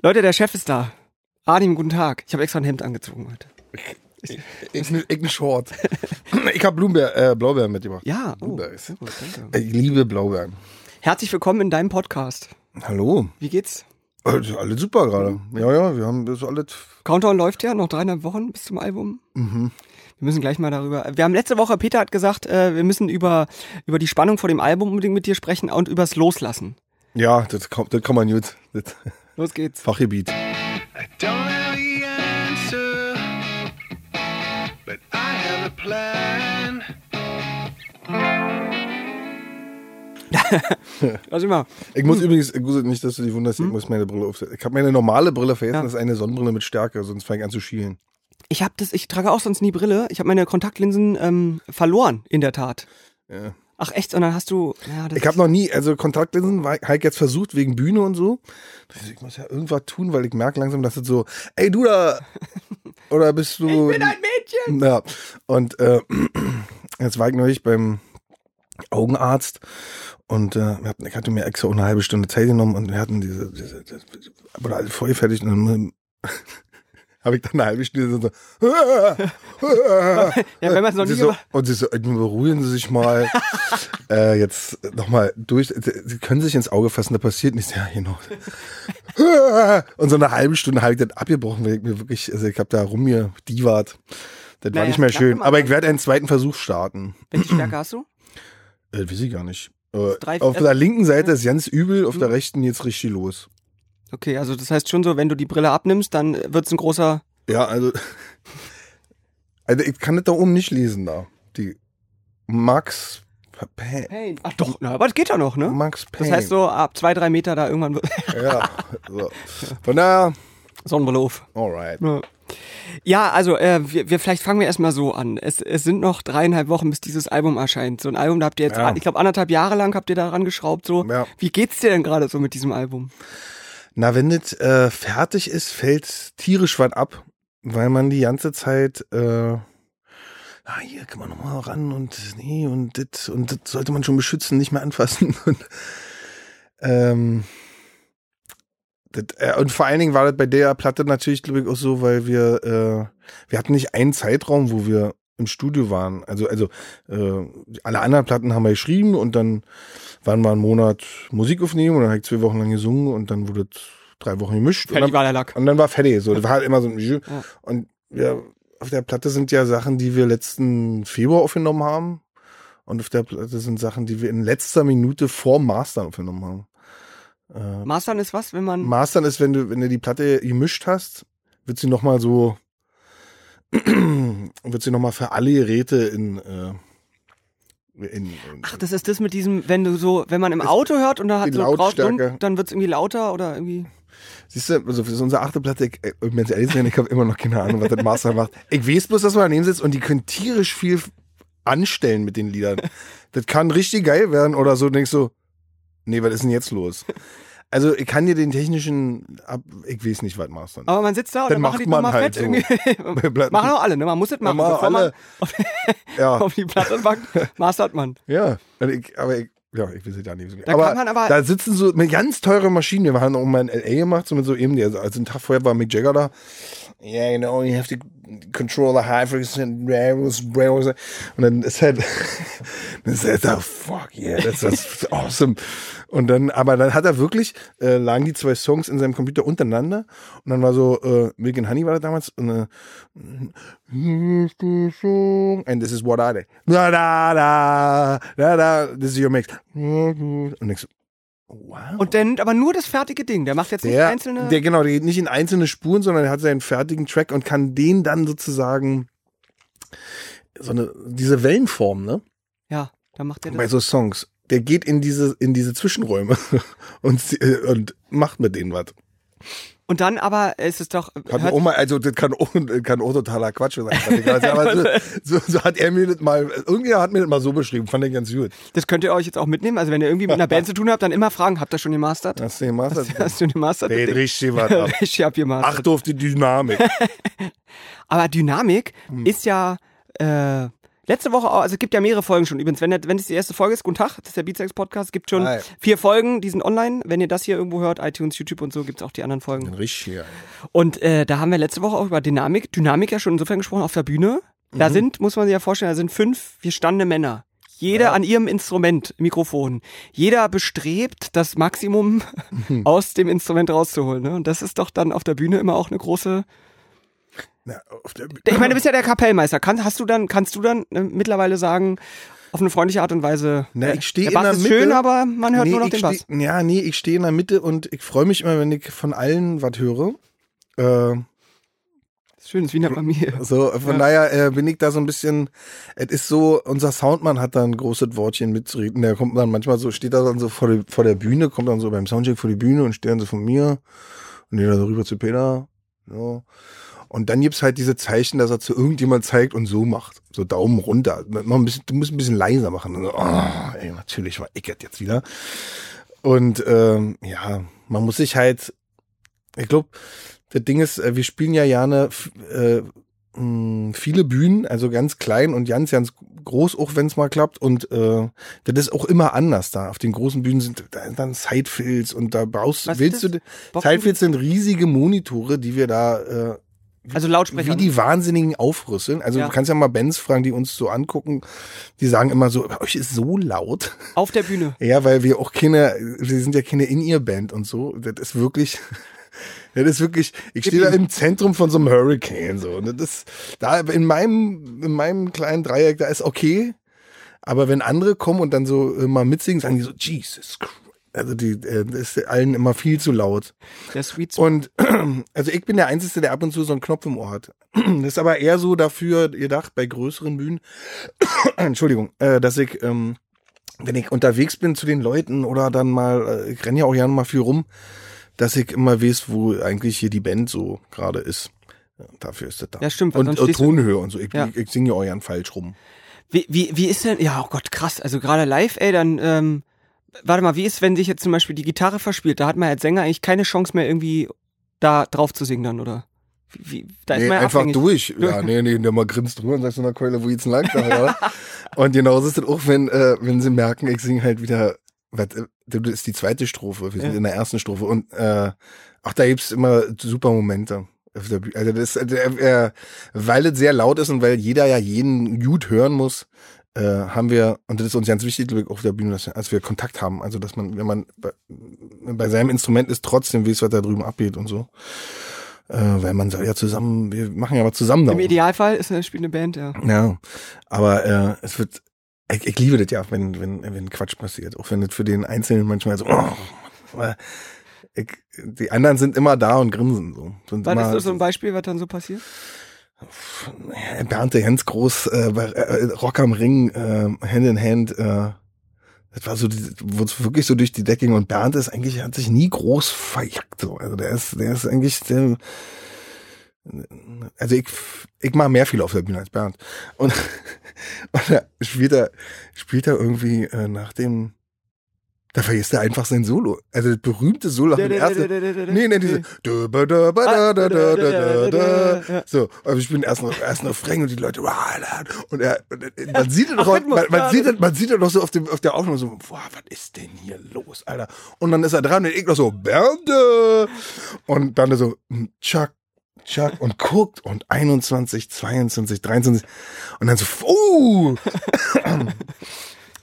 Leute, der Chef ist da. Adim, guten Tag. Ich habe extra ein Hemd angezogen heute. Ich, ich, ich Short. Ich habe Blumenbeer, äh, Blaubeeren mitgebracht. Ja, oh, Blueberries. gut. Ich liebe Blaubeeren. Herzlich willkommen in deinem Podcast. Hallo. Wie geht's? Äh, Alles super gerade. Ja, ja, wir haben das alles. Countdown läuft ja, noch dreieinhalb Wochen bis zum Album. Mhm. Wir müssen gleich mal darüber. Wir haben letzte Woche, Peter hat gesagt, äh, wir müssen über, über die Spannung vor dem Album unbedingt mit dir sprechen und übers Loslassen. Ja, das, kann- das kann man gut. Das Los geht's. Fachgebiet. I don't have the answer, but I have a plan. Was immer. Ich muss übrigens, Guse, nicht, dass du dich wunderst, ich muss meine Brille aufsetzen. Ich habe meine normale Brille vergessen, Ja. das ist eine Sonnenbrille mit Stärke, sonst fange ich an zu schielen. Ich habe das, ich trage auch sonst nie Brille. Ich habe meine Kontaktlinsen ähm, verloren, in der Tat. Ja. Ach echt? Und dann hast du. Ja, Ich habe noch nie, also Kontaktlinsen, ich jetzt versucht, wegen Bühne und so. Ich muss ja irgendwas tun, weil ich merke langsam, dass es so, ey du da, oder bist du... Ich bin ein Mädchen! Ja, und äh, jetzt war ich neulich beim Augenarzt und äh, ich hatte mir extra eine halbe Stunde Zeit genommen und wir hatten diese, diese, diese wurde alles voll fertig und dann habe ich dann eine halbe Stunde so, Ja, wenn man's noch und sie nie so, und sie so, beruhigen Sie sich mal, äh, jetzt nochmal durch, Sie können sich ins Auge fassen, da passiert nichts, ja genau. Und so eine halbe Stunde habe ich das abgebrochen, weil ich mir wirklich, also ich habe da rum mir Divat. Das war Naja, nicht mehr schön. man- Aber ich werde einen zweiten Versuch starten. Welche Stärke hast du? Äh, weiß ich gar nicht. Äh, auf der linken Seite ist ganz übel, auf Mhm. der rechten jetzt richtig los. Okay, also das heißt schon so, wenn du die Brille abnimmst, dann wird's ein großer. Ja, also. Also ich kann das da oben nicht lesen da. Die Max Pain. Pain. Ach doch, na, aber das geht ja noch, ne? Max Pain. Das heißt so, ab zwei, drei Meter da irgendwann wird Ja. So. Von daher, Sonnenbrille auf. alright. Ja. Ja, also äh, wir, wir vielleicht fangen wir erstmal so an. Es, es sind noch dreieinhalb Wochen, bis dieses Album erscheint. So ein Album, da habt ihr jetzt, Ja. ich glaube, anderthalb Jahre lang habt ihr daran geschraubt. So, Ja. wie geht's dir denn gerade so mit diesem Album? Na, wenn das äh, fertig ist, fällt tierisch was ab, weil man die ganze Zeit, äh, ah, hier kann man nochmal ran und nee, und das und das sollte man schon beschützen, nicht mehr anfassen. Und, ähm, das, äh, und vor allen Dingen war das bei der Platte natürlich, glaube ich, auch so, weil wir, äh, wir hatten nicht einen Zeitraum, wo wir im Studio waren. Also, also äh, alle anderen Platten haben wir geschrieben und dann waren wir einen Monat Musik aufnehmen und dann habe ich zwei Wochen lang gesungen und dann wurde es drei Wochen gemischt. Und Fertig dann, war der Lack. und dann war fertig. So, das war halt immer so ein Ja. Und wir, auf der Platte sind ja Sachen, die wir letzten Februar aufgenommen haben. Und auf der Platte sind Sachen, die wir in letzter Minute vor Mastern aufgenommen haben. Äh, Mastern ist was, wenn man. Mastern ist, wenn du, wenn du die Platte gemischt hast, wird sie nochmal so, wird sie nochmal für alle Geräte in, äh, in, in Ach, das ist das mit diesem, wenn du so, wenn man im Auto hört und da hat so Lautstärke. dann wird's irgendwie lauter oder irgendwie. Siehst du, also für so unsere achte Platte, ich, um jetzt ehrlich zu sein, ich habe immer noch keine Ahnung, was das Master macht. Ich weiß bloß, dass man daneben sitzt und die können tierisch viel anstellen mit den Liedern. Das kann richtig geil werden oder so, denkst du, nee, was ist denn jetzt los? Also ich kann dir den technischen, ab, ich weiß nicht, was Master Aber man sitzt da und Dann dann macht die man nochmal halt fett so. machen auch alle, ne? Man muss es machen. Bevor alle. man auf, Ja, auf die Platte packt, mastert man. ja, Also ich, aber ich, ja, ich weiß es ja nicht. Da aber, kann man aber- da sitzen so mit ganz teure Maschinen. Wir haben auch mal in L.A. gemacht, so mit so eben, also einen Tag vorher war Mick Jagger da. Yeah, you know, you have to control the high frequency and rails, rails. Und dann ist halt, dann ist halt, oh, fuck yeah, that's, that's awesome. Und dann, aber dann hat er wirklich, äh, lagen die zwei Songs in seinem Computer untereinander und dann war so, äh, Milk and Honey war das damals und, äh, and this is what I did. Da, da, da, da, da, this is your mix. Und ich so, wow. Und nimmt aber nur das fertige Ding. Der macht jetzt nicht Der, einzelne. der genau, der geht nicht in einzelne Spuren, sondern er hat seinen fertigen Track und kann den dann sozusagen so eine diese Wellenform, ne? ja, da macht Bei das. so Songs. Der geht in diese in diese Zwischenräume und äh, und macht mit denen was. Und dann aber ist es doch. Hört- auch mal, also das kann auch, kann auch totaler Quatsch sein. Aber so, so, so hat er mir das mal, irgendwer hat mir das mal so beschrieben, fand ich ganz gut. das könnt ihr euch jetzt auch mitnehmen. Also wenn ihr irgendwie mit einer Band zu tun habt, dann immer fragen, habt ihr schon gemastert? Hast du gemacht? Hast du gemastert? Der richtig was ab. Ich hab gemastert. Acht auf die Dynamik. Aber Dynamik Hm. ist ja, äh, Letzte Woche, auch, also es gibt ja mehrere Folgen schon übrigens. Wenn, wenn es die erste Folge ist, guten Tag, das ist der Beatsex Podcast, es gibt schon Hi. vier Folgen, die sind online. Wenn ihr das hier irgendwo hört, iTunes, YouTube und so, gibt's auch die anderen Folgen. Richtig hier. Und äh, da haben wir letzte Woche auch über Dynamik, Dynamik ja schon insofern gesprochen auf der Bühne. Mhm. Da sind, muss man sich ja vorstellen, da sind fünf gestandene Männer. Jeder Ja. an ihrem Instrument, Mikrofon. Jeder bestrebt, das Maximum Mhm. aus dem Instrument rauszuholen. Ne? Und das ist doch dann auf der Bühne immer auch eine große. Na, Ich meine, du bist ja der Kapellmeister. Kann, hast du dann, kannst du dann äh, mittlerweile sagen, auf eine freundliche Art und Weise. Na, äh, ich steh der in Bass der ist Mitte. schön, aber man hört nee, nur noch den Bass. steh, Ja, nee, ich stehe in der Mitte und ich freue mich immer, wenn ich von allen was höre. Äh, Schön, ist wie eine Familie. so, von daher äh, bin ich da so ein bisschen, es ist so, unser Soundmann hat da ein großes Wortchen mitzureden. Der kommt dann manchmal so, steht da dann so vor, die, vor der Bühne, kommt dann so beim Soundcheck vor die Bühne und steht dann so von mir und geht dann so rüber zu Peter. So. Und dann gibt's halt diese Zeichen, dass er zu irgendjemand zeigt und so macht. So Daumen runter. Ein bisschen, du musst ein bisschen leiser machen. Und so, oh, ey, natürlich war das jetzt wieder. Und ähm, ja, man muss sich halt, ich glaube, das Ding ist, äh, wir spielen ja gerne äh, mh, viele Bühnen, also ganz klein und ganz, ganz groß, auch wenn es mal klappt. Und äh, das ist auch immer anders da. Auf den großen Bühnen sind da dann Sidefields und da brauchst Was willst du. Boxen? Sidefields sind riesige Monitore, die wir da äh, Also Lautsprecher. wie die Wahnsinnigen aufrüsseln. Also Ja. du kannst ja mal Bands fragen, die uns so angucken. Die sagen immer so, bei euch ist so laut. auf der Bühne. Ja, weil wir auch keine, wir sind ja keine In-Ear-Band und so. Das ist wirklich, das ist wirklich, ich stehe da im Zentrum von so einem Hurricane so. Und das ist, da in meinem, in meinem kleinen Dreieck, da ist okay. Aber wenn andere kommen und dann so äh, mal mitsingen, sagen die so, Jesus Christ. Also die, äh, das ist allen immer viel zu laut. Der Sweet Spot. Und also ich bin der Einzige, der ab und zu so einen Knopf im Ohr hat. Das ist aber eher so dafür gedacht, bei größeren Bühnen, Entschuldigung, äh, dass ich, ähm, wenn ich unterwegs bin zu den Leuten oder dann mal, äh, ich renne ja auch gerne mal viel rum, dass ich immer weiß, wo eigentlich hier die Band so gerade ist. Ja, dafür ist das da. Ja, stimmt, Und äh, Tonhöhe und so. Ich, Ja. ich, ich singe ja auch gern falsch rum. Wie, wie, wie ist denn, ja, oh Gott, krass, also gerade live, ey, dann, ähm, warte mal, wie ist, wenn sich jetzt zum Beispiel die Gitarre verspielt? Da hat man als Sänger eigentlich keine Chance mehr irgendwie da drauf zu singen dann, oder? Wie, da ist nee, man ja einfach abhängig. durch. Ja, nee, nee, der mal grinst drüber und sagt so einer Keule, wo geht's lang? Oder? und genauso ist es auch, wenn, äh, wenn sie merken, ich singe halt wieder, was, äh, das ist die zweite Strophe, wir sind Ja. in der ersten Strophe und äh, auch da gibt's immer super Momente. Also das, ist, äh, äh, weil es sehr laut ist und weil jeder ja jeden gut hören muss, äh, haben wir, und das ist uns ganz wichtig, glaube ich, auf der Bühne, dass, als wir Kontakt haben. Also, dass man, wenn man bei, bei seinem Instrument ist, trotzdem weiß, was da drüben abgeht und so. Äh, weil man soll ja zusammen, wir machen ja was zusammen da. Im. Idealfall ist eine spielende Band, ja. Ja, aber äh, es wird, ich, ich liebe das ja, wenn, wenn, wenn Quatsch passiert. Auch wenn das für den Einzelnen manchmal so, oh, aber ich, die anderen sind immer da und grinsen. So. Sind Was ist so ein Beispiel, was dann so passiert? Der Hens groß, äh, bei äh, Rock am Ring, äh, Hand in Hand, äh, das war so, die- wurde wirklich so durch die Decke ging. und Bernd ist eigentlich, hat sich nie groß verjagt, so. Also der ist, der ist eigentlich, der, also ich, ich mache mehr viel auf der Bühne als Bernd. Und, und er spielt er, spielt er irgendwie äh, nach dem, da vergisst er einfach sein Solo. Also das berühmte Solo nach dem ersten. Nee, nee, diese. So, also ich bin erst noch, erst noch Refrain und die Leute, und er, man sieht es doch, man, man sieht es, man sieht es noch so auf dem, auf der Aufnahme so, boah, was ist denn hier los, Alter? Und dann ist er dran und ich noch so, Bernde! Und dann so, hm, Chuck, Chuck und guckt und 21, 22, 23 und dann so, uh!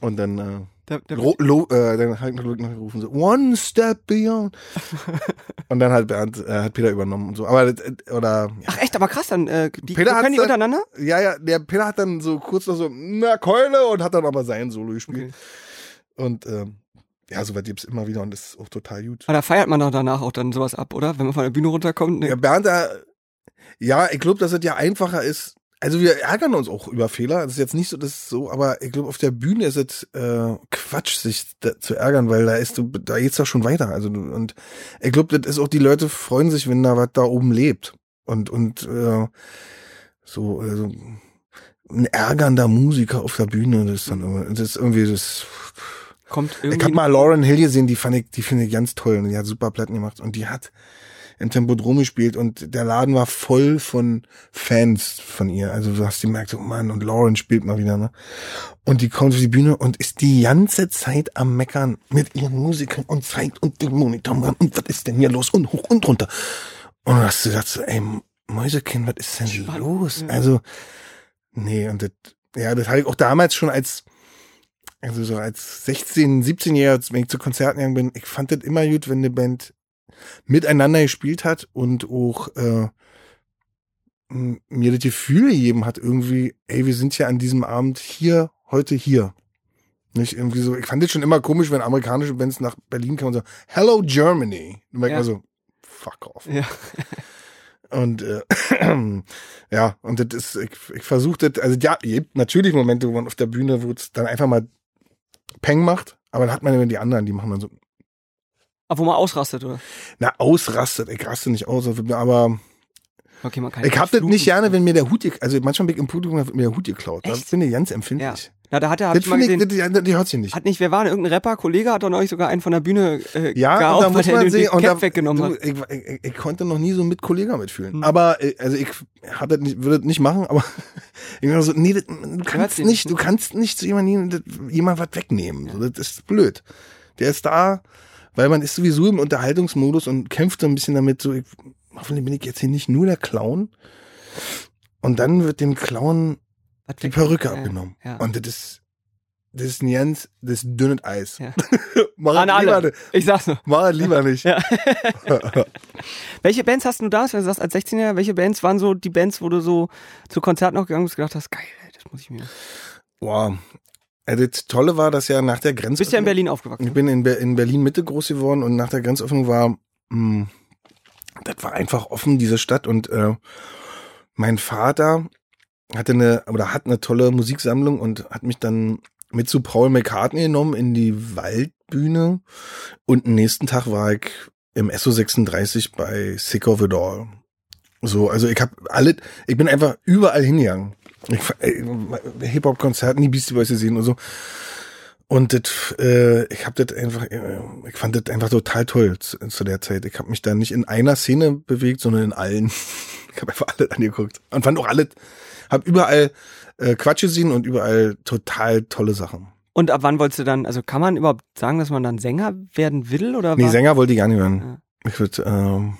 und dann, äh, Da, da, Ro lo äh, dann hat Ludwig noch gerufen so One Step Beyond und dann hat Bernd äh, hat Peter übernommen und so aber äh, oder ja, Ach echt, aber krass, dann äh, die Peter können die dann- untereinander? ja ja der Peter hat dann so kurz noch so na Keule und hat dann aber sein Solo gespielt und ähm, ja so weit gibt's immer wieder und das ist auch total gut Aber da feiert man doch danach auch dann sowas ab, oder? Wenn man von der Bühne runterkommt. Nee. ja Bernd da ja ich glaube dass es ja einfacher ist also wir ärgern uns auch über Fehler. Das ist jetzt nicht so, das ist so, aber ich glaube, auf der Bühne ist es äh, Quatsch, sich da zu ärgern, weil da ist du, da geht's doch schon weiter. Also du- und ich glaube, das ist auch die Leute freuen sich, wenn da was da oben lebt und und äh, so also ein ärgernder Musiker auf der Bühne, das ist dann immer, das ist irgendwie das. Kommt Ich irgendwie. habe mal Lauren Hill gesehen, die fand ich, die finde ich ganz toll und die hat super Platten gemacht und die hat im Tempodrom gespielt und der Laden war voll von Fans von ihr. Also du hast gemerkt, so Mann, und Lauren spielt mal wieder, ne? Und die kommt auf die Bühne und ist die ganze Zeit am Meckern mit ihren Musikern und zeigt und den Monitor und was ist denn hier los und hoch und runter. Und dann hast du gesagt so, ey, Mäusekind, was ist denn Spannend, los? ja. Also, nee, und das, ja, das habe ich auch damals schon als, also so als 16, 17-Jähriger, wenn ich zu Konzerten gegangen bin, ich fand das immer gut, wenn eine Band miteinander gespielt hat und auch äh, mir das Gefühl gegeben hat, irgendwie, ey, wir sind ja an diesem Abend hier, heute hier. Nicht irgendwie so, ich fand das schon immer komisch, wenn amerikanische Bands nach Berlin kamen und so, Hello Germany. Dann merkt Ja. man so, fuck off. Ja. Und äh, ja, und das ist, ich, ich versuche das, also ja, gibt natürlich Momente, wo man auf der Bühne, wo es dann einfach mal Peng macht, aber dann hat man immer die anderen, die machen dann so, Aber wo man ausrastet, oder? na, ausrastet, ich raste nicht aus, aber Okay, man kann ich hab das nicht gerne, wenn mir der Hut, also manchmal bin ich im Publikum, wird mir der Hut geklaut. Echt? bin ich ganz empfindlich. Ja, da hat er, hab Das ich mal finde ich, gesehen, das, die, die hört sich nicht. hat nicht, wer war denn, irgendein Rapper, Kollege hat doch neulich sogar einen von der Bühne äh, Ja, gehauen, und da weil muss man den sehen, und da, weggenommen du, hat. ich, ich, ich, konnte noch nie so mit Kollegen mitfühlen. Hm. Aber, äh, also ich das nicht, würde das nicht machen, aber ich war so, nee, das, du kannst nicht, nicht, du kannst nicht zu jemandem das- jemand was wegnehmen. So, das ist blöd. Der ist da, weil man ist sowieso im Unterhaltungsmodus und kämpft so ein bisschen damit, so, ich, hoffentlich bin ich jetzt hier nicht nur der Clown. Und dann wird dem Clown Was die Perücke Ja, abgenommen. ja. Und das ist, das ist ein ganz, das ist dünnes Eis. Ja. mach An alle. nicht. Ich sag's nur. Mach lieber nicht. Welche Bands hast du damals, wenn du sagst, als 16-Jähriger, welche Bands waren so die Bands, wo du so zu Konzerten noch gegangen bist und gedacht hast, geil, das muss ich mir. Wow. Also das Tolle war, dass ja nach der Du Grenze. bist ja in Berlin aufgewachsen. Ich bin in, Be in Berlin Mitte groß geworden und nach der Grenzöffnung war, mh, das war einfach offen, diese Stadt. Und äh, mein Vater hatte eine, oder hat eine tolle Musiksammlung und hat mich dann mit zu Paul McCartney genommen in die Waldbühne. Und am nächsten Tag war ich im SO 36 bei Sick of It All. So, also ich habe alle, ich bin einfach überall hingegangen. Hip-Hop-Konzerten, die Beastie Boys gesehen und so. Und das, äh, ich habe das einfach, äh, ich fand das einfach total toll zu, zu der Zeit. Ich habe mich da nicht in einer Szene bewegt, sondern in allen. Ich habe einfach alle angeguckt und fand auch alle, habe überall äh, Quatsch gesehen und überall total tolle Sachen. Und ab wann wolltest du dann, also kann man überhaupt sagen, dass man dann Sänger werden will? Oder Nee, war, Sänger wollte ich gar nicht werden. Ja. Ich würde, ähm,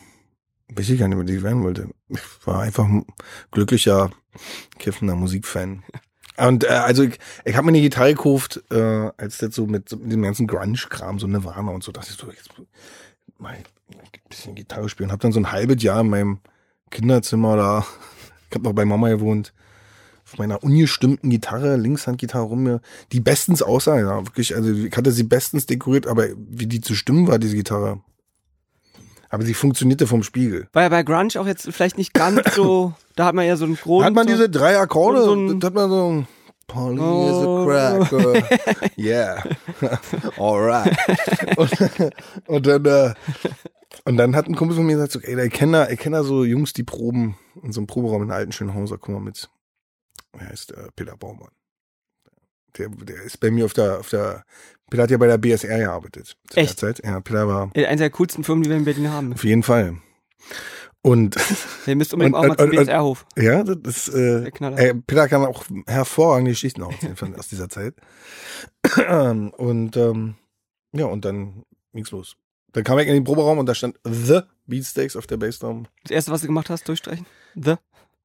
weiß ich gar nicht, was ich werden wollte. Ich war einfach ein glücklicher, kiffender Musikfan. Und äh, also ich, ich habe mir eine Gitarre gekauft, äh, als das so mit, mit dem ganzen Grunge-Kram, so Nirvana und so, dachte ich so, jetzt mal ein bisschen Gitarre spielen. Hab dann so ein halbes Jahr in meinem Kinderzimmer da, ich habe noch bei Mama gewohnt, auf meiner ungestimmten Gitarre, Linkshandgitarre rum mir, die bestens aussah, ja, wirklich, also ich hatte sie bestens dekoriert, aber wie die zu stimmen war, diese Gitarre. Aber sie funktionierte vom Spiegel. War ja bei Grunge auch jetzt vielleicht nicht ganz so, da hat man ja so einen Grund. hat man so, diese drei Akkorde, so ein- hat man so ein Polly Oh. is a cracker. yeah. Alright. Und, und dann, äh, und dann hat ein Kumpel von mir gesagt, so, ey, ich kenne da, ich kenn da so Jungs, die proben in so einem Proberaum in alten Schönhauser, guck mal mit. Er heißt äh, Peter Baumann. Der, der ist bei mir auf der, auf der, Peter hat ja bei der BSR gearbeitet. Zu Echt? Der Zeit. Ja, Peter war Äh, Eine der coolsten Firmen, die wir in Berlin haben. auf jeden Fall. Und Der müsst unbedingt Und- auch mal zum BSR-Hof. Ja, das ist, äh, Der Knaller. äh, Peter kann auch hervorragende Geschichten auch erzählen aus dieser Zeit. und ähm, ja, und dann ging's los. Dann kam ich in den Proberaum und da stand The Beatsteaks auf der Bassdrum. Das erste, was du gemacht hast, durchstreichen? The?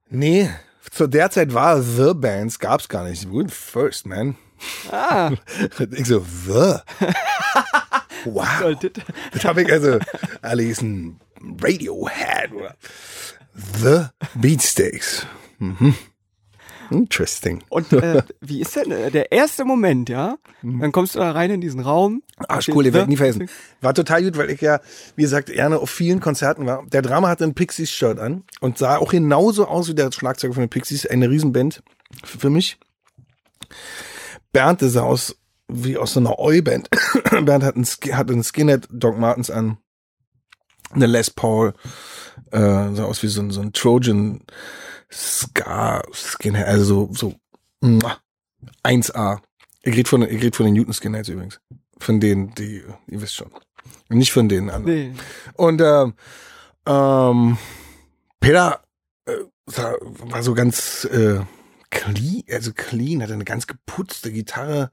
Nee, zu der Zeit war The Bands, gab's gar nicht. Were first, man. Ah, Ich so, The? wow. Das habe ich also, alle hießen Radiohead. oder The Beatsteaks. Mhm. Interesting. Und äh, wie ist denn äh, der erste Moment, ja? Dann kommst du da rein in diesen Raum. Arschcool, den werde ich nie vergessen. War total gut, weil ich ja, wie gesagt, gerne auf vielen Konzerten war. Der Drama hatte ein Pixies-Shirt an und sah auch genauso aus wie der Schlagzeuger von den Pixies. Eine Riesenband für mich. Bernd, der sah aus wie aus so einer Oi-Band. Bernd hat einen, hat einen Skinhead Doc Martens an. Eine Les Paul. Äh, sah aus wie so ein, so ein Trojan Ska Skinhead. Also so, so muah, 1A. Ich rede von, ich red von den Newton Skinheads übrigens. Von denen, die, ihr wisst schon. Nicht von denen anderen. Nee. Und, ähm, Ähm, Peter äh, war so ganz äh, clean, also clean, hatte eine ganz geputzte Gitarre,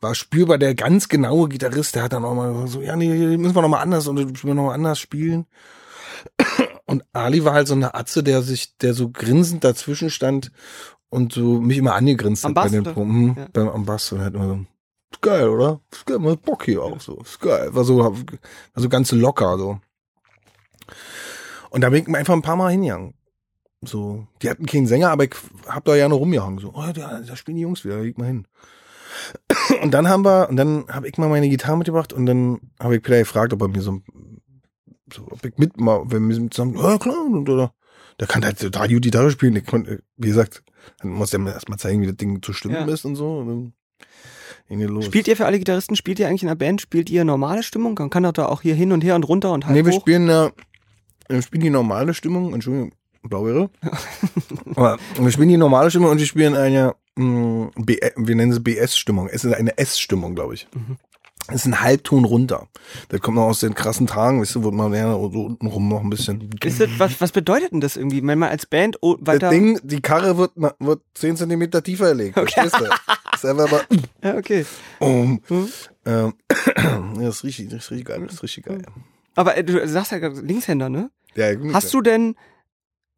war spürbar der ganz genaue Gitarrist, der hat dann auch mal so, ja, nee, müssen wir noch mal anders und müssen wir noch mal anders spielen. Und Ali war halt so eine Atze, der sich, der so grinsend dazwischen stand und so mich immer angegrinst Am hat bei den? Proben, Ja. beim am Bass und hat immer so, geil, oder? Ist geil, man hat Bock hier auch so, ist geil, war so, war so ganz locker so. Und da bin ich einfach ein paar Mal hingegangen. So, die hatten keinen Sänger, aber ich hab da ja noch rumgehangen. So, oh, da, da spielen die Jungs wieder, da leg mal hin. Und dann haben wir, und dann habe ich mal meine Gitarre mitgebracht und dann habe ich Peter gefragt, ob er mir so, so ob ich mit mal, wenn wir zusammen, ja klar, und, oder, der kann halt total gut Gitarre spielen. Ich konnte, wie gesagt, dann muss der mir erstmal zeigen, wie das Ding zu stimmen Ja. ist und so. Und dann. Spielt ihr für alle Gitarristen, spielt ihr eigentlich in der Band, spielt ihr normale Stimmung? Man kann doch da auch hier hin und her und runter und halb Nee, wir hoch. spielen, äh, wir spielen die normale Stimmung, Entschuldigung, Blaubeere. Aber wir spielen die normale Stimmung und wir spielen eine, mh, B, wir nennen sie BS-Stimmung. Es ist eine S-Stimmung, glaube ich. Mhm. Es ist ein Halbton runter. Das kommt noch aus den krassen Tagen, weißt du, wo man ja so untenrum noch ein bisschen. Ist das, was, was bedeutet denn das irgendwie, wenn man als Band oh, weiter... Das Ding, die Karre wird, wird 10 Zentimeter tiefer gelegt. Verstehst du? Das ist einfach mal, ja, okay. um, Mhm. ähm, das ist richtig, das ist richtig geil, das ist richtig geil. Aber äh, du sagst ja gerade Linkshänder, ne? Ja, Hast du denn,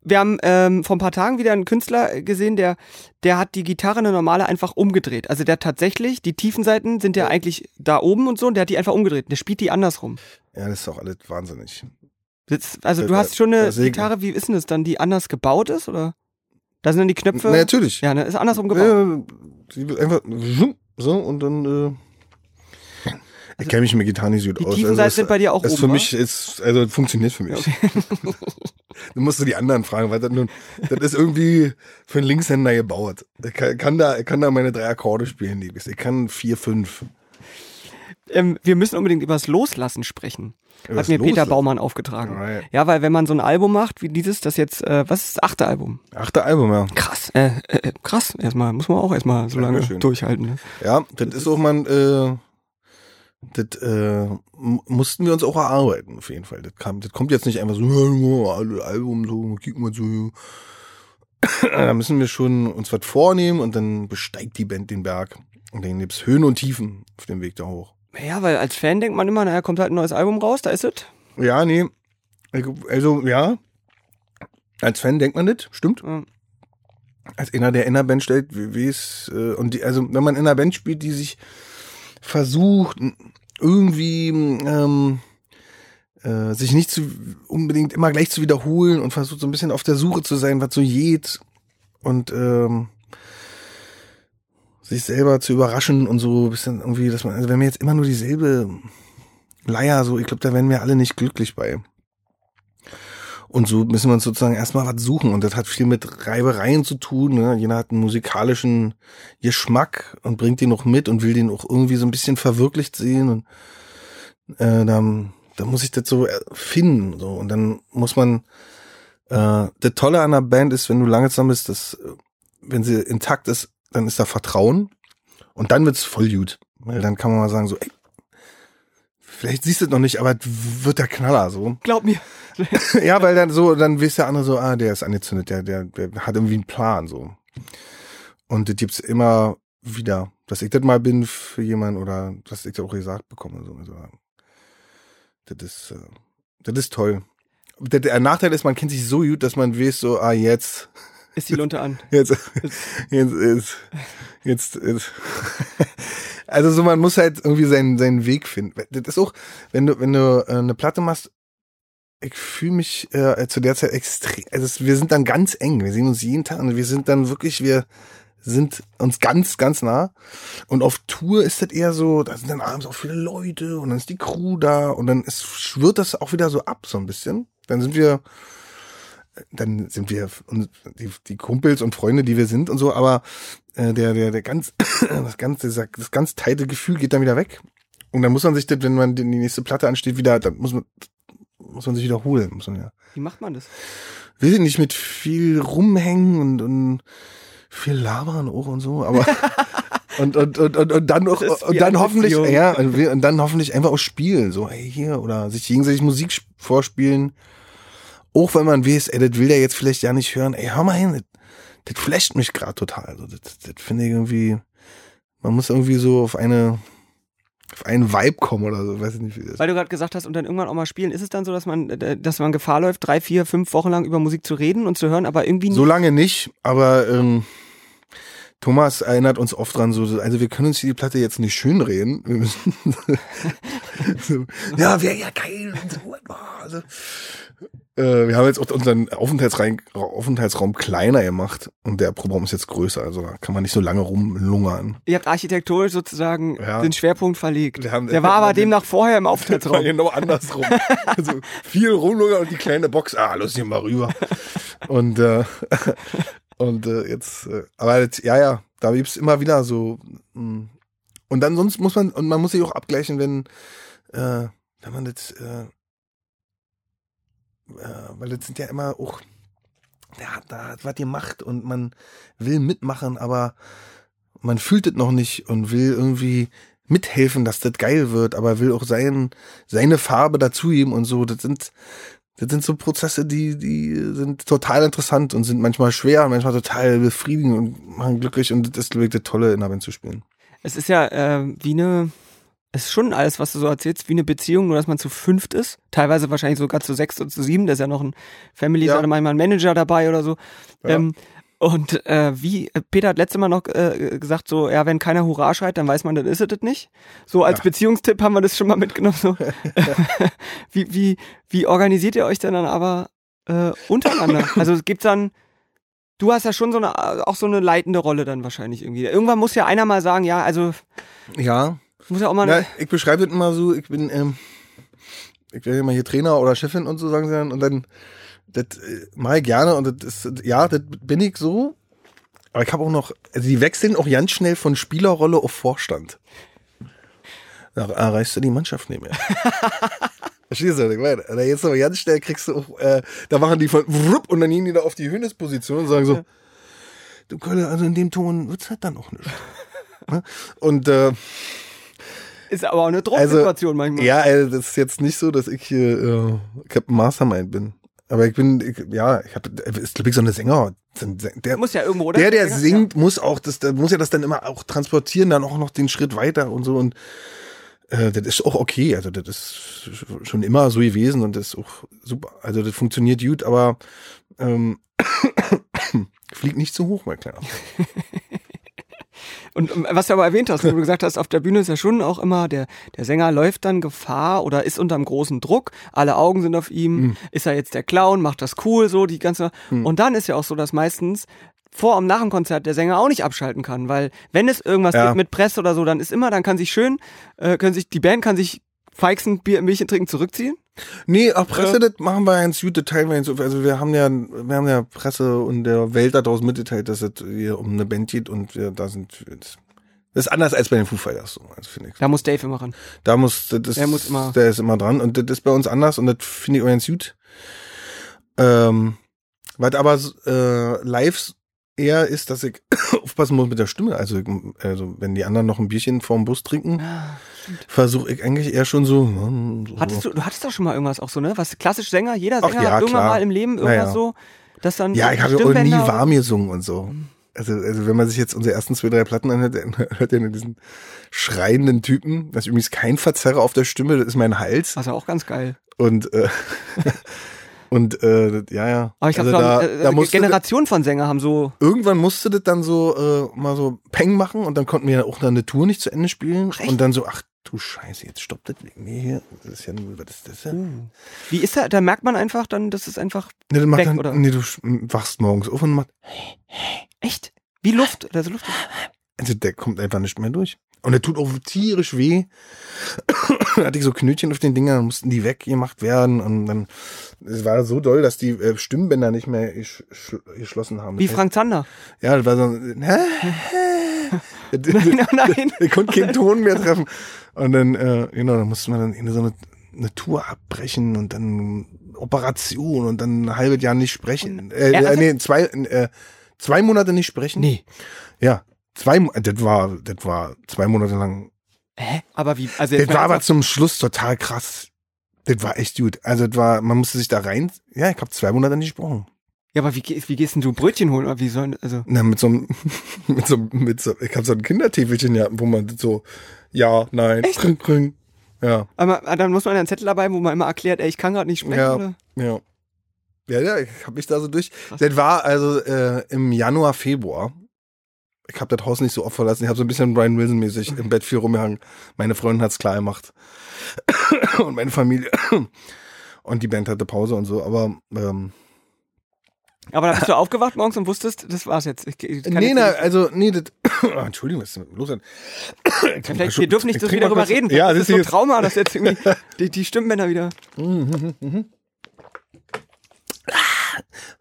wir haben ähm, vor ein paar Tagen wieder einen Künstler gesehen, der, der hat die Gitarre eine normale einfach umgedreht. Also der hat tatsächlich, die tiefen Seiten sind ja eigentlich da oben und so, und der hat die einfach umgedreht. Der spielt die andersrum. Ja, das ist doch alles wahnsinnig. Das, also Da- du hast schon eine Gitarre, wie ist denn das dann, die anders gebaut ist, oder? Da sind dann die Knöpfe. Na, natürlich. ja, ne, ist andersrum gebaut. Ja, einfach so und dann. Äh, ich kenne mich mit Gitarre nicht so gut Die aus. Tiefenseiten es- sind bei dir auch es oben, für mich ist also funktioniert für mich. du musst du die anderen fragen, weil das, nun, das ist irgendwie für einen Linkshänder gebaut. Ich kann, kann da, ich kann da meine drei Akkorde spielen, die ich kann vier, fünf. Ähm, wir müssen unbedingt über das Loslassen sprechen. Hat das mir Peter Loslassen. Baumann aufgetragen. Alright. Ja, weil wenn man so ein Album macht, wie dieses, das jetzt, äh, was ist das achte Album? Achte Album, ja. Krass, äh, äh, krass, erstmal, muss man auch erstmal so lange Dankeschön. durchhalten. Ne? Ja, das ist auch mal, äh, das äh, mussten wir uns auch erarbeiten, auf jeden Fall. Das, kam, das kommt jetzt nicht einfach so, Album, so, kicken wir so. da müssen wir schon uns was vornehmen und dann besteigt die Band den Berg. Und dann gibt's Höhen und Tiefen auf dem Weg da hoch. Ja, weil als Fan denkt man immer, naja, kommt halt ein neues Album raus, da ist es. Ja, nee. Also, ja. Als Fan denkt man das, stimmt. Ja. Als einer, der in der Band stellt, wie wie es, äh, und die, also, wenn man in einer Band spielt, die sich versucht, irgendwie, ähm, äh, sich nicht zu, unbedingt immer gleich zu wiederholen und versucht so ein bisschen auf der Suche zu sein, was so geht und, ähm, sich selber zu überraschen und so ein bisschen irgendwie, dass man, also wenn wir jetzt immer nur dieselbe Leier, so, ich glaube, da wären wir alle nicht glücklich bei. Und so müssen wir uns sozusagen erstmal was suchen. Und das hat viel mit Reibereien zu tun. Ne? Jeder hat einen musikalischen Geschmack und bringt den noch mit und will den auch irgendwie so ein bisschen verwirklicht sehen. Und äh, dann, dann muss ich das so finden. So. Und dann muss man. Äh, das Tolle an einer Band ist, wenn du lange zusammen bist, dass, äh, wenn sie intakt ist, dann ist da Vertrauen. Und dann wird's voll gut. Weil dann kann man mal sagen, so, ey, vielleicht siehst du es noch nicht, aber wird der Knaller so. Glaub mir. ja, weil dann so, dann wisst der andere so, ah, der ist angezündet, der, der, der hat irgendwie einen Plan so. Und das gibt's immer wieder, dass ich das mal bin für jemanden oder dass ich das auch gesagt bekomme. So. Also, das ist, äh, das ist toll. Der, der Nachteil ist, man kennt sich so gut, dass man weiß so, ah, jetzt, Ist die Lunte an. jetzt, jetzt ist, jetzt ist. Also so, man muss halt irgendwie seinen, seinen Weg finden. Das ist auch, wenn du, wenn du äh, eine Platte machst, ich fühle mich äh, zu der Zeit extrem, also wir sind dann ganz eng, wir sehen uns jeden Tag und wir sind dann wirklich, wir sind uns ganz, ganz nah. Und auf Tour ist das eher so, da sind dann abends auch viele Leute und dann ist die Crew da und dann ist, schwirrt das auch wieder so ab, so ein bisschen. Dann sind wir, dann sind wir die, die Kumpels und Freunde, die wir sind und so, aber äh, der, der, der ganz, das ganze, das ganz teite Gefühl geht dann wieder weg. Und dann muss man sich das, wenn man die nächste Platte ansteht, wieder, dann muss man, muss man sich wiederholen, muss man ja. Wie macht man das? Will ich nicht mit viel rumhängen und, und viel labern auch und so, aber und, und, und, und, und dann auch, und dann hoffentlich, Beziehung. ja, und und dann hoffentlich einfach auch spielen, so, hey, hier, oder sich gegenseitig Musik sp- vorspielen. Auch wenn man weiß, ey, das will der jetzt vielleicht ja nicht hören, ey, hör mal hin, das, das flasht mich gerade total. Also das, das finde ich irgendwie, man muss irgendwie so auf eine, auf einen Vibe kommen oder so, weiß ich nicht, wie das Weil du gerade gesagt hast, und dann irgendwann auch mal spielen, ist es dann so, dass man, äh, dass man Gefahr läuft, drei, vier, fünf Wochen lang über Musik zu reden und zu hören, aber irgendwie So lange nicht, aber ähm, Thomas erinnert uns oft dran, so, also wir können uns die Platte jetzt nicht schönreden. Wir müssen so, ja, wäre ja geil und so. Also, äh, wir haben jetzt auch unseren Aufenthaltsraum, kleiner gemacht und der Proberaum ist jetzt größer, also da kann man nicht so lange rumlungern. Ihr habt architektonisch sozusagen Ja. den Schwerpunkt verlegt. Haben- Der war aber demnach vorher im Aufenthaltsraum. genau andersrum. also viel rumlungern und die kleine Box, ah, los hier mal rüber. Und äh, und äh, jetzt, äh, aber jetzt, ja, ja, da gibt's immer wieder so mh. und dann sonst muss man und man muss sich auch abgleichen, wenn äh, wenn man das äh, äh, weil das sind ja immer auch der hat da hat was gemacht und man will mitmachen, aber man fühlt es noch nicht und will irgendwie mithelfen, dass das geil wird, aber will auch sein, seine Farbe dazugeben und so. Das sind, das sind so Prozesse, die, die sind total interessant und sind manchmal schwer, manchmal total befriedigend und machen glücklich und das ist wirklich das Tolle, in der Band zu spielen. Es ist ja äh, wie eine, es ist schon alles, was du so erzählst, wie eine Beziehung, nur dass man zu fünft ist. Teilweise wahrscheinlich sogar zu sechs und zu sieben. Da ist ja noch ein Family, Ja. ja. manchmal ein Manager dabei oder so. Ja. Ähm, und äh, wie, äh, Peter hat letztes Mal noch äh, gesagt, so, ja, wenn keiner Hurra schreit, dann weiß man, dann ist es das nicht. So als Ja. Beziehungstipp haben wir das schon mal mitgenommen. So. wie, wie, wie organisiert ihr euch denn dann aber äh, untereinander? Also gibt's dann, du hast ja schon so eine, auch so eine leitende Rolle dann wahrscheinlich irgendwie. Irgendwann muss ja einer mal sagen, ja, also Ja, muss ja auch mal. Na, ich beschreibe das immer so, ich bin, ähm, ich werde immer hier Trainer oder Chefin und so sagen sie dann und dann, das äh, mache ich gerne und das ist, ja, das bin ich so. Aber ich habe auch noch, also die wechseln auch ganz schnell von Spielerrolle auf Vorstand. Da erreichst du die Mannschaft nicht mehr. Verstehst du, was ich meine? Da jetzt aber ganz schnell kriegst du auch, äh, da machen die von wupp, und dann gehen die da auf die Höhnesposition und sagen so, du Kölle, also in dem Ton wird's halt dann auch nicht. Ne? und äh, Ist aber auch eine also, Drucksituation manchmal. ja, ey, das ist jetzt nicht so, dass ich hier äh, Captain Mastermind bin. Aber ich bin, ich, ja, ich habe, ist glaube ich so eine Sänger. Der, Muss ja irgendwo, oder? der, der Ja. singt, muss auch, das, der muss ja das dann immer auch transportieren, dann auch noch den Schritt weiter und so und äh, das ist auch okay. Also das ist schon immer so gewesen und das ist auch super. Also das funktioniert gut, aber ähm, fliegt nicht zu hoch, mein Kleiner. Und ähm, was du aber erwähnt hast, wo du gesagt hast, auf der Bühne ist ja schon auch immer, der, der Sänger läuft dann Gefahr oder ist unterm großen Druck, alle Augen sind auf ihm, Hm. ist er jetzt der Clown, macht das cool, so die ganze. Und dann ist ja auch so, dass meistens vor und nach dem Konzert der Sänger auch nicht abschalten kann, weil wenn es irgendwas Ja. gibt mit Presse oder so, dann ist immer, dann kann sich schön, äh, können sich, die Band kann sich feixend Bier, Milch trinken zurückziehen. Nee, auch Presse, das machen wir ganz gut, das teilen wir ganz, also wir haben ja, wir haben ja Presse und der Welt da draußen mitgeteilt, dass es hier um eine Band geht und wir da sind, das ist anders als bei den Foo Fighters, so, also finde ich. Da muss Dave immer ran. Da muss, das ist, Der muss immer- der ist immer dran und das ist bei uns anders und das finde ich auch ganz gut. Ähm, was aber äh, live eher ist, dass ich aufpassen muss mit der Stimme. Also, also wenn die anderen noch ein Bierchen vorm Bus trinken, versuche ich eigentlich eher schon so. hm, so Hattest du, du hattest doch schon mal irgendwas auch so, ne? Was klassisch Sänger, jeder Ach Sänger ja, hat irgendwann klar. mal im Leben irgendwas Ja, ja. so, dass dann Ja, ich habe ja auch nie warm gesungen und so. Also, also wenn man sich jetzt unsere ersten zwei, drei Platten anhört, dann hört ihr diesen schreienden Typen. Das ist übrigens kein Verzerrer auf der Stimme, das ist mein Hals. Das ist ja auch ganz geil. Und äh, und äh, ja, ja. Aber ich glaube, also da, äh, da äh, musste Generation von Sänger haben so. irgendwann musste das dann so äh, mal so Peng machen und dann konnten wir auch eine Tour nicht zu Ende spielen. Ach, und dann so, ach du Scheiße, jetzt stoppt das wegen mir hier. Das ist ja, was ist das denn? Wie ist da? Da merkt man einfach dann, dass es einfach Nee, dann macht Weg, dann, oder? nee, du wachst morgens auf und macht, echt wie Luft. Also Luft. also der kommt einfach nicht mehr durch. Und der tut auch tierisch weh. hatte ich so Knötchen auf den Dingern, dann mussten die weggemacht werden und dann, es war so doll, dass die äh, Stimmbänder nicht mehr gesch sch geschlossen haben. Wie Frank Zander. Ja, das war so, hä? Nein, nein. Ich konnte keinen Ton mehr treffen. Und dann, äh, genau, dann musste man dann in so eine, eine Tour abbrechen und dann Operation und dann ein halbes Jahr nicht sprechen. Äh, äh, nee, zwei, äh, zwei Monate nicht sprechen. Nee. Ja, zwei, das war, das war zwei Monate lang. Hä? Aber wie? Also Das war aber zum Schluss total krass. Das war echt gut. Also das war, man musste sich da rein. Ja, ich habe zwei Monate nicht gesprochen. Ja, aber wie, wie gehst denn du Brötchen holen? Oder wie sollen, also, Na, mit so einem, mit so, mit so, ich habe so ein Kindertäfelchen, ja, wo man so, ja, nein, Echt? Kring, kring. Ja, aber dann muss man einen Zettel dabei, wo man immer erklärt, ey, ich kann gerade nicht sprechen, Ja. oder? ja. Ja, ja, ich habe mich da so durch. Das war also äh, im Januar, Februar. Ich habe das Haus nicht so oft verlassen. Ich habe so ein bisschen Brian Wilson-mäßig im Bett viel rumgehangen. Meine Freundin hat's klar gemacht. und meine Familie. Und die Band hatte Pause und so. Aber ähm, Aber da bist du aufgewacht morgens und wusstest, das war's jetzt. Ich, ich nee, na, also, nee, das. Ah, Entschuldigung, was ist denn los? Vielleicht, wir dürfen nicht so viel darüber reden. Ja, das das ist so jetzt. Trauma, dass jetzt irgendwie die, die Stimmbänder wieder.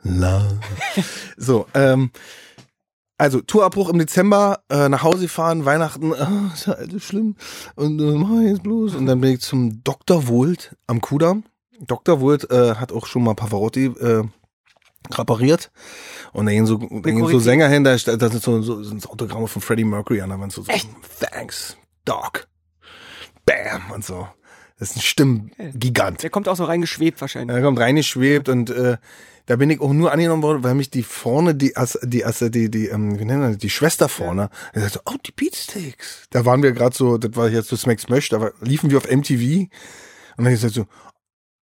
La. So, ähm, also Tourabbruch im Dezember, äh, nach Hause fahren, Weihnachten, ah, ist ja alles schlimm. Und äh, mach jetzt bloß. Und dann bin ich zum Dr. Wohlt am Kudamm. Dr. Wohlt äh, hat auch schon mal Pavarotti äh, repariert. Und da gehen so, da gehen so. Sänger hin, da, da sind so, so sind Autogramme von Freddie Mercury an der Wand. So, so, Echt? Thanks, Doc. Bam und so. Das ist ein Stimmgigant. Der kommt auch so reingeschwebt wahrscheinlich. Er kommt reingeschwebt und äh, da bin ich auch nur angenommen worden, weil mich die vorne, die, As, die, As, die, die, ähm, wie nennen das, die Schwester vorne, die sagte, oh, die Beatsticks. Da waren wir gerade so, das war jetzt so Smack Smash, da liefen wir auf MTV und dann gesagt so,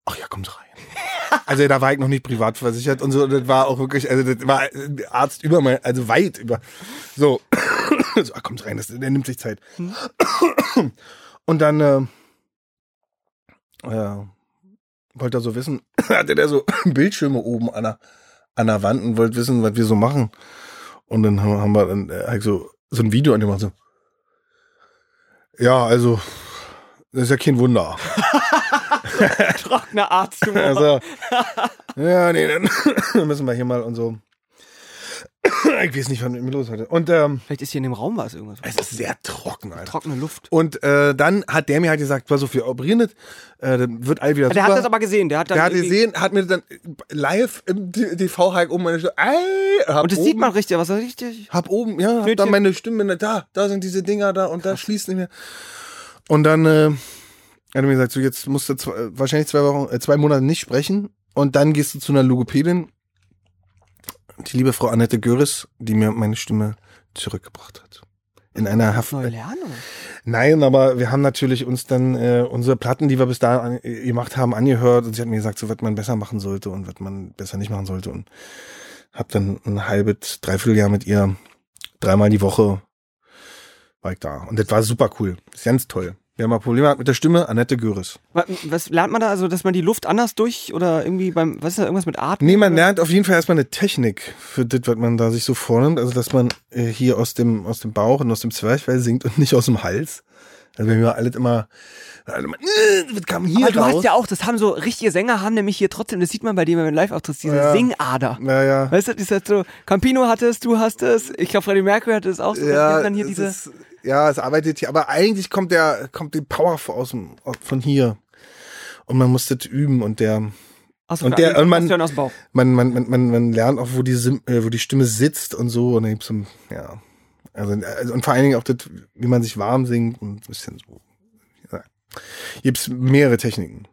ach ja, kommt rein. Also da war ich noch nicht privat versichert und so, das war auch wirklich, also das war äh, Arzt über mein, also weit über, so, so ach, kommt rein, das, der nimmt sich Zeit. Und dann, äh, äh, wollte er so wissen, hatte der so Bildschirme oben an der, an der Wand und wollte wissen, was wir so machen. Und dann haben, haben wir dann äh, halt so, so ein Video an dem so, ja, also, das ist ja kein Wunder. Trockener Arzt. Also, ja, nee, dann müssen wir hier mal und so. Ich weiß nicht, was mit mir los hatte. Und ähm, Vielleicht ist hier in dem Raum was irgendwas. es ist sehr trocken, Alter. Trockene Luft. Und äh, dann hat der mir halt gesagt, pass auf, wir operieren das, äh, dann wird all wieder Der super. hat das aber gesehen. Der hat dann Der hat gesehen, hat mir dann live im TV halt oben meine Stimme, ey, hab Und das oben, sieht man richtig, was richtig. Hab oben, ja, hab Knötchen. dann meine Stimme, da, da sind diese Dinger da und da schließt nicht mehr. Und dann äh, hat er mir gesagt, so jetzt musst du zwei, wahrscheinlich zwei Wochen, äh, zwei Monate nicht sprechen und dann gehst du zu einer Logopädin, die liebe Frau Annette Göris, die mir meine Stimme zurückgebracht hat. In einer Haft. Neu lernen, oder? Nein, aber wir haben natürlich uns dann äh, unsere Platten, die wir bis da an, gemacht haben, angehört und sie hat mir gesagt, so was man besser machen sollte und was man besser nicht machen sollte und hab dann ein halbes, dreiviertel Jahr mit ihr dreimal die Woche war ich da und das war super cool, ist ganz toll. Wer mal Probleme hat mit der Stimme, Annette Göris. Was, lernt man da? Also, dass man die Luft anders durch oder irgendwie beim, was ist da, irgendwas mit Atmen? Nee, man lernt auf jeden Fall erstmal eine Technik für das, was man da sich so vornimmt. Also, dass man äh, hier aus dem, aus dem Bauch und aus dem Zwerchfell singt und nicht aus dem Hals. Also, wenn wir alles immer, alle immer äh, was kam hier Aber du raus? hast ja auch, das haben so richtige Sänger, haben nämlich hier trotzdem, das sieht man bei dir beim Live-Auftritt, diese Ja. Singader. Naja. Weißt du, das ist halt so, Campino hatte es, du hast es, ich glaube Freddie Mercury hatte es auch so. Ja, dann hier es diese, ist, ja, es arbeitet hier, aber eigentlich kommt der, kommt die Power aus dem, von hier. Und man muss das üben und der, Achso, und der- und man- man, man, man, man, man lernt auch, wo die, Sim, äh, wo die Stimme sitzt und so. Und dann gibt's so, ein- ja. Also, also, und vor allen Dingen auch das, wie man sich warm singt und ein bisschen so. Ja. Gibt's mehrere Techniken.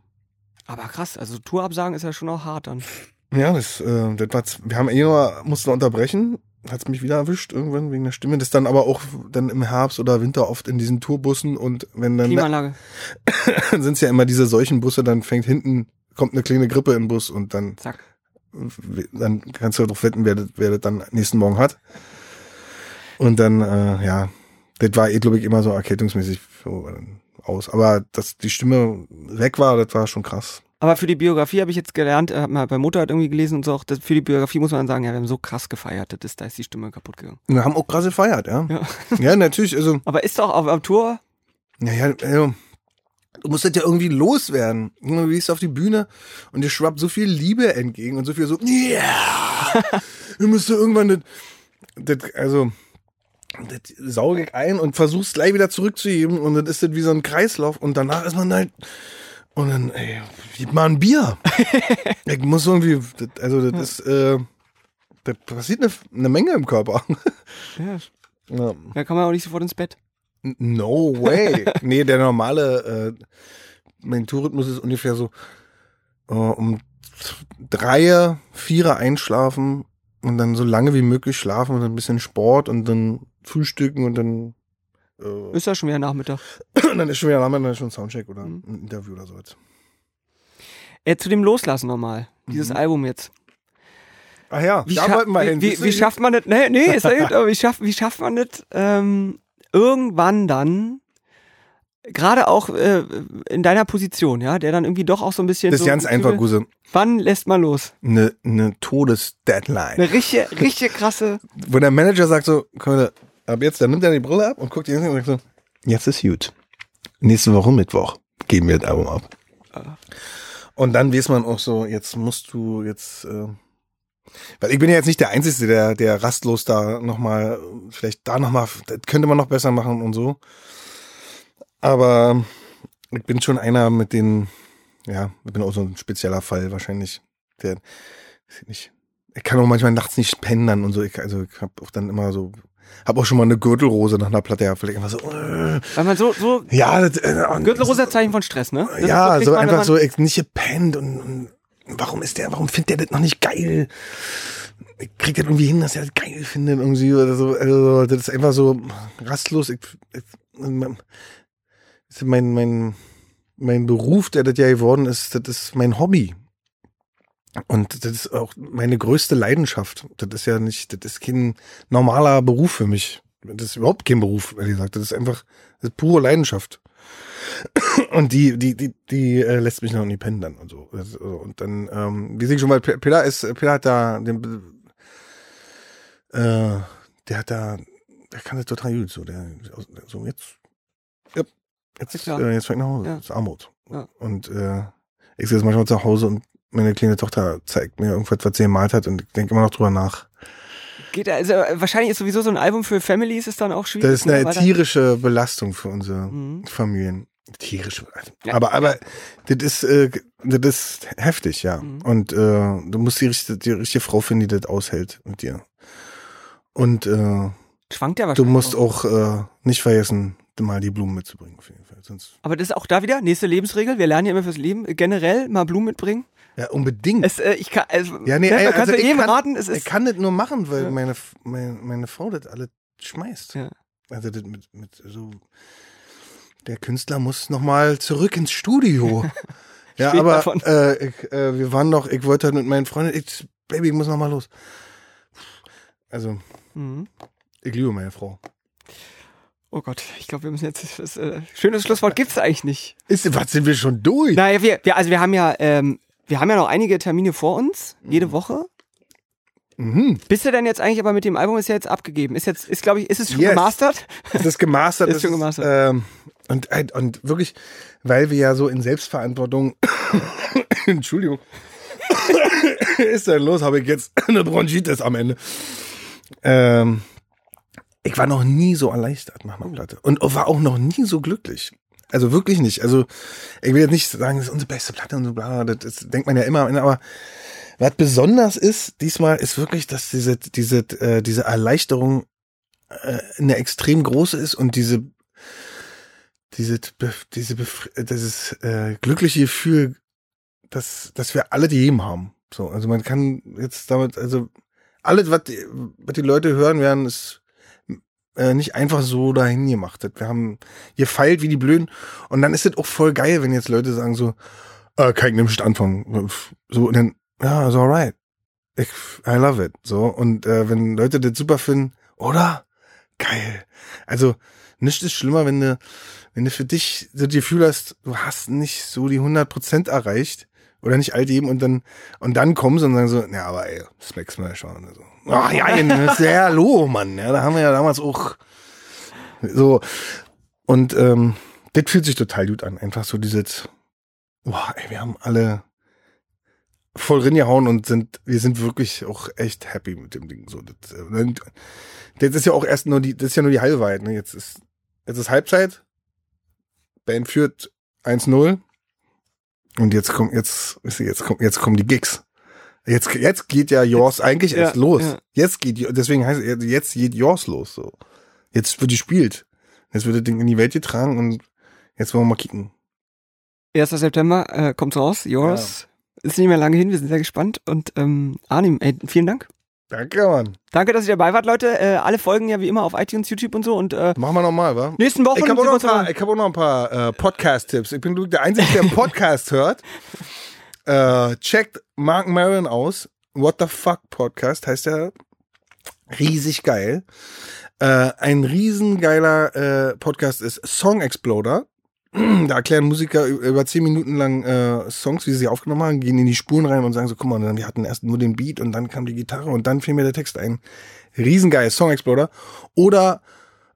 Aber krass, also Tourabsagen ist ja schon auch hart dann. Ja, das, äh, das war, wir haben eh nur, mussten unterbrechen, hat's mich wieder erwischt irgendwann wegen der Stimme. Das dann aber auch dann im Herbst oder Winter oft in diesen Tourbussen und wenn dann, Klimaanlage. dann sind's ja immer diese solchen Busse, dann fängt hinten, kommt eine kleine Grippe im Bus und dann, Zack. dann kannst du darauf wetten, wer das, wer das dann nächsten Morgen hat. Und dann, äh, ja, das war eh, glaube ich, immer so erkältungsmäßig äh, aus. Aber dass die Stimme weg war, das war schon krass. Aber für die Biografie habe ich jetzt gelernt, äh, mal bei Mutter hat irgendwie gelesen und so auch, für die Biografie muss man sagen, ja, wir haben so krass gefeiert, das ist, da ist die Stimme kaputt gegangen. Wir haben auch krass gefeiert, ja. Ja. Ja, natürlich, also, Aber ist doch auf, auf Tour, Naja, also, du musst das ja irgendwie loswerden. Du gehst auf die Bühne und dir schwappt so viel Liebe entgegen und so viel so, ja, yeah! du musst du irgendwann das, das, also, das sauge ich ein und versuchst gleich wieder zurückzuheben und dann ist das wie so ein Kreislauf und danach ist man halt, und dann, ey, gib mal ein Bier. ich muss irgendwie, also, das ist, äh, das passiert eine, eine Menge im Körper. ja, ja. da kann man auch nicht sofort ins Bett. No way. nee, der normale, äh, mein Tourrhythmus ist ungefähr so äh, um Dreier, Vierer einschlafen und dann so lange wie möglich schlafen und dann ein bisschen Sport und dann frühstücken und dann äh, Ist ja schon wieder Nachmittag. dann ist schon wieder Nachmittag, dann ist schon ein Soundcheck oder Mhm. ein Interview oder sowas. Äh, zu dem Loslassen nochmal. Dieses Mhm. Album jetzt. Ach ja, Wie, da wollten wir hin. wie, wie, wie schafft man das? Nee, nee, ist ja gut, aber wie schafft, wie schafft man das ähm, irgendwann dann, gerade auch äh, in deiner Position, ja, der dann irgendwie doch auch so ein bisschen. Das ist so ganz einfach, Guse. Wann lässt man los? Eine, eine Todesdeadline. Eine richtige, richtig krasse. Wo der Manager sagt so, komm, Leute, ab jetzt, dann nimmt er die Brille ab und guckt die hin und sagt so, jetzt ist gut. Nächste Woche Mittwoch geben wir das Album ab. Und dann weiß man auch so, jetzt musst du jetzt, äh, weil ich bin ja jetzt nicht der Einzige, der, der rastlos da nochmal, vielleicht da nochmal, das könnte man noch besser machen und so. Aber ich bin schon einer mit den, ja, ich bin auch so ein spezieller Fall wahrscheinlich, der, ich nicht, ich kann auch manchmal nachts nicht pennen und so. Ich, also ich habe auch dann immer so, habe auch schon mal eine Gürtelrose nach einer Platte gehabt, vielleicht einfach so, äh, Weil man so, so ja, das, äh, Gürtelrosa Zeichen von Stress, ne? Das ja, kriegt so einfach man- so ich nicht gepennt und, und warum ist der, warum findet der das noch nicht geil? Ich krieg das irgendwie hin, dass er das geil findet irgendwie oder so. Also das ist einfach so rastlos. Ich, ich, mein, mein, mein, mein Beruf, der das ja geworden ist, das ist mein Hobby. Und das ist auch meine größte Leidenschaft. Das ist ja nicht, das ist kein normaler Beruf für mich. Das ist überhaupt kein Beruf, ehrlich gesagt. Das ist einfach, das ist pure Leidenschaft. Und die, die, die, die äh, lässt mich noch nie pennen dann und so. Und dann, ähm, wie sehe ich schon mal, Peter ist, Peter hat da, den, äh, der hat da, der kann das total gut, so, der, so jetzt, ja, jetzt, äh, jetzt fängt nach Hause, Ja. das ist Armut. Ja. Und, äh, ich sitze manchmal zu Hause und meine kleine Tochter zeigt mir irgendwas, was sie gemalt hat und ich denke immer noch drüber nach. Geht, also äh, wahrscheinlich ist sowieso so ein Album für Families ist dann auch schwierig. Das ist eine ne? Da- tierische Belastung für unsere Mhm. Familien. Tierische Belastung. Ja. Aber, aber, das ist, äh, das ist heftig, ja. Mhm. Und, äh, du musst die richtige, die richtige Frau finden, die das aushält mit dir. Und, äh, Schwankt ja du musst auch, äh, nicht vergessen, mal die Blumen mitzubringen, auf jeden Fall. Sonst, Aber das ist auch da wieder, nächste Lebensregel. Wir lernen ja immer fürs Leben. Generell mal Blumen mitbringen. Ja, unbedingt. Es, äh, ich kann, also, ja, nee, ne, ey, also es ich kann, raten. Es ich kann das nur machen, weil Ja. meine, meine, meine Frau das alle schmeißt. Ja. Also das mit, mit so, der Künstler muss nochmal zurück ins Studio. ja, aber äh, ich, äh, wir waren doch, ich wollte halt mit meinen Freunden, ich, Baby, ich muss nochmal los. Also, Mhm. ich liebe meine Frau. Oh Gott, ich glaube, wir müssen jetzt. Das, äh, schönes Schlusswort gibt's eigentlich nicht. Ist, was sind wir schon durch? Naja, wir, wir, also wir haben ja, ähm, wir haben ja noch einige Termine vor uns, jede Woche. Mhm. Bist du denn jetzt eigentlich aber mit dem Album ist ja jetzt abgegeben? Ist jetzt, ist glaube ich, ist es schon Yes. gemastert? Das ist gemastert. Ist schon gemastert. ähm, und, und wirklich, weil wir ja so in Selbstverantwortung, Entschuldigung, ist denn los? Habe ich jetzt eine Bronchitis am Ende? Ähm, ich war noch nie so erleichtert nach einer Platte und war auch noch nie so glücklich. Also wirklich nicht. Also ich will jetzt nicht sagen, das ist unsere beste Platte und so bla, das, das denkt man ja immer, aber was besonders ist, diesmal ist wirklich, dass diese, diese, äh, diese Erleichterung äh, eine extrem große ist und diese, diese, diese, dieses äh, glückliche Gefühl, dass, dass wir alle die jedem haben. So, also man kann jetzt damit, also alles, was die, was die Leute hören werden, ist äh, nicht einfach so dahin gemacht. Wir haben gefeilt wie die Blöden und dann ist es auch voll geil, wenn jetzt Leute sagen so, äh, kann ich nicht anfangen. So, und dann, ja, ist alright. Ich, I love it. So, und äh, wenn Leute das super finden, oder? Geil. Also, nichts ist schlimmer, wenn du, wenn du für dich so das Gefühl hast, du hast nicht so die 100% erreicht oder nicht all dem und dann, und dann kommen sie und sagen so, ja, aber ey, Smacks mal schauen. So. Ach ja, das ist ja hallo, Mann. Ja, da haben wir ja damals auch so. Und ähm, das fühlt sich total gut an. Einfach so dieses, boah, ey, wir haben alle voll reingehauen und sind, wir sind wirklich auch echt happy mit dem Ding. So, das, äh, das ist ja auch erst nur die, das ist ja nur die halbe Wahrheit. Ne? Jetzt ist, jetzt ist Halbzeit. Band führt 1-0. Und jetzt kommt, jetzt, jetzt kommt, jetzt kommen die Gigs. Jetzt, jetzt geht ja Yours eigentlich ja, erst los. ja. Jetzt geht, deswegen heißt es, jetzt geht Yours los, so. Jetzt wird gespielt. Jetzt wird das Ding in die Welt getragen und jetzt wollen wir mal kicken. 1. September äh, kommt's raus. Yours. Ist nicht mehr lange hin, wir sind sehr gespannt. Und ähm, Arnim, ey, vielen Dank. Danke, Mann. Danke, dass ihr dabei wart, Leute. Äh, alle Folgen ja wie immer auf iTunes, YouTube und so. Und äh, Machen wir nochmal, wa? nächsten Wochen Ich habe auch, noch ein paar- ich hab auch noch ein paar äh, Podcast-Tipps. Ich bin der Einzige, der einen Podcast hört. Äh, checkt Mark Maron aus. What the Fuck Podcast heißt der. Riesig geil. Äh, ein riesengeiler äh, Podcast ist Song Exploder. Da erklären Musiker über zehn Minuten lang äh, Songs, wie sie sie aufgenommen haben, gehen in die Spuren rein und sagen so, guck mal, wir hatten erst nur den Beat und dann kam die Gitarre und dann fiel mir der Text ein. Riesengeil, Song Exploder. Oder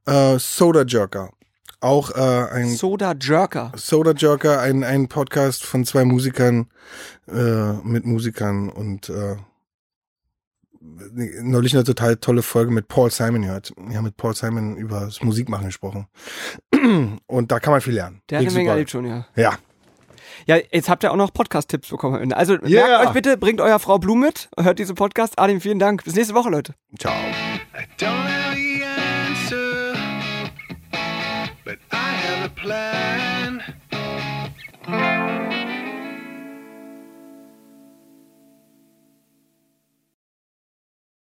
äh, Soda Jerker. Auch äh, ein Soda Jerker. Soda Jerker, ein, ein Podcast von zwei Musikern, äh, mit Musikern und äh, neulich eine total tolle Folge mit Paul Simon gehört. Wir haben mit Paul Simon über das Musikmachen gesprochen. Und da kann man viel lernen. Der hat eine Menge erlebt schon, ja. Ja. Ja, jetzt habt ihr auch noch Podcast-Tipps bekommen. Also Yeah. merkt euch bitte, bringt euer Frau Blum mit, hört diese Podcast. Arnim, vielen Dank. Bis nächste Woche, Leute. Ciao. plan.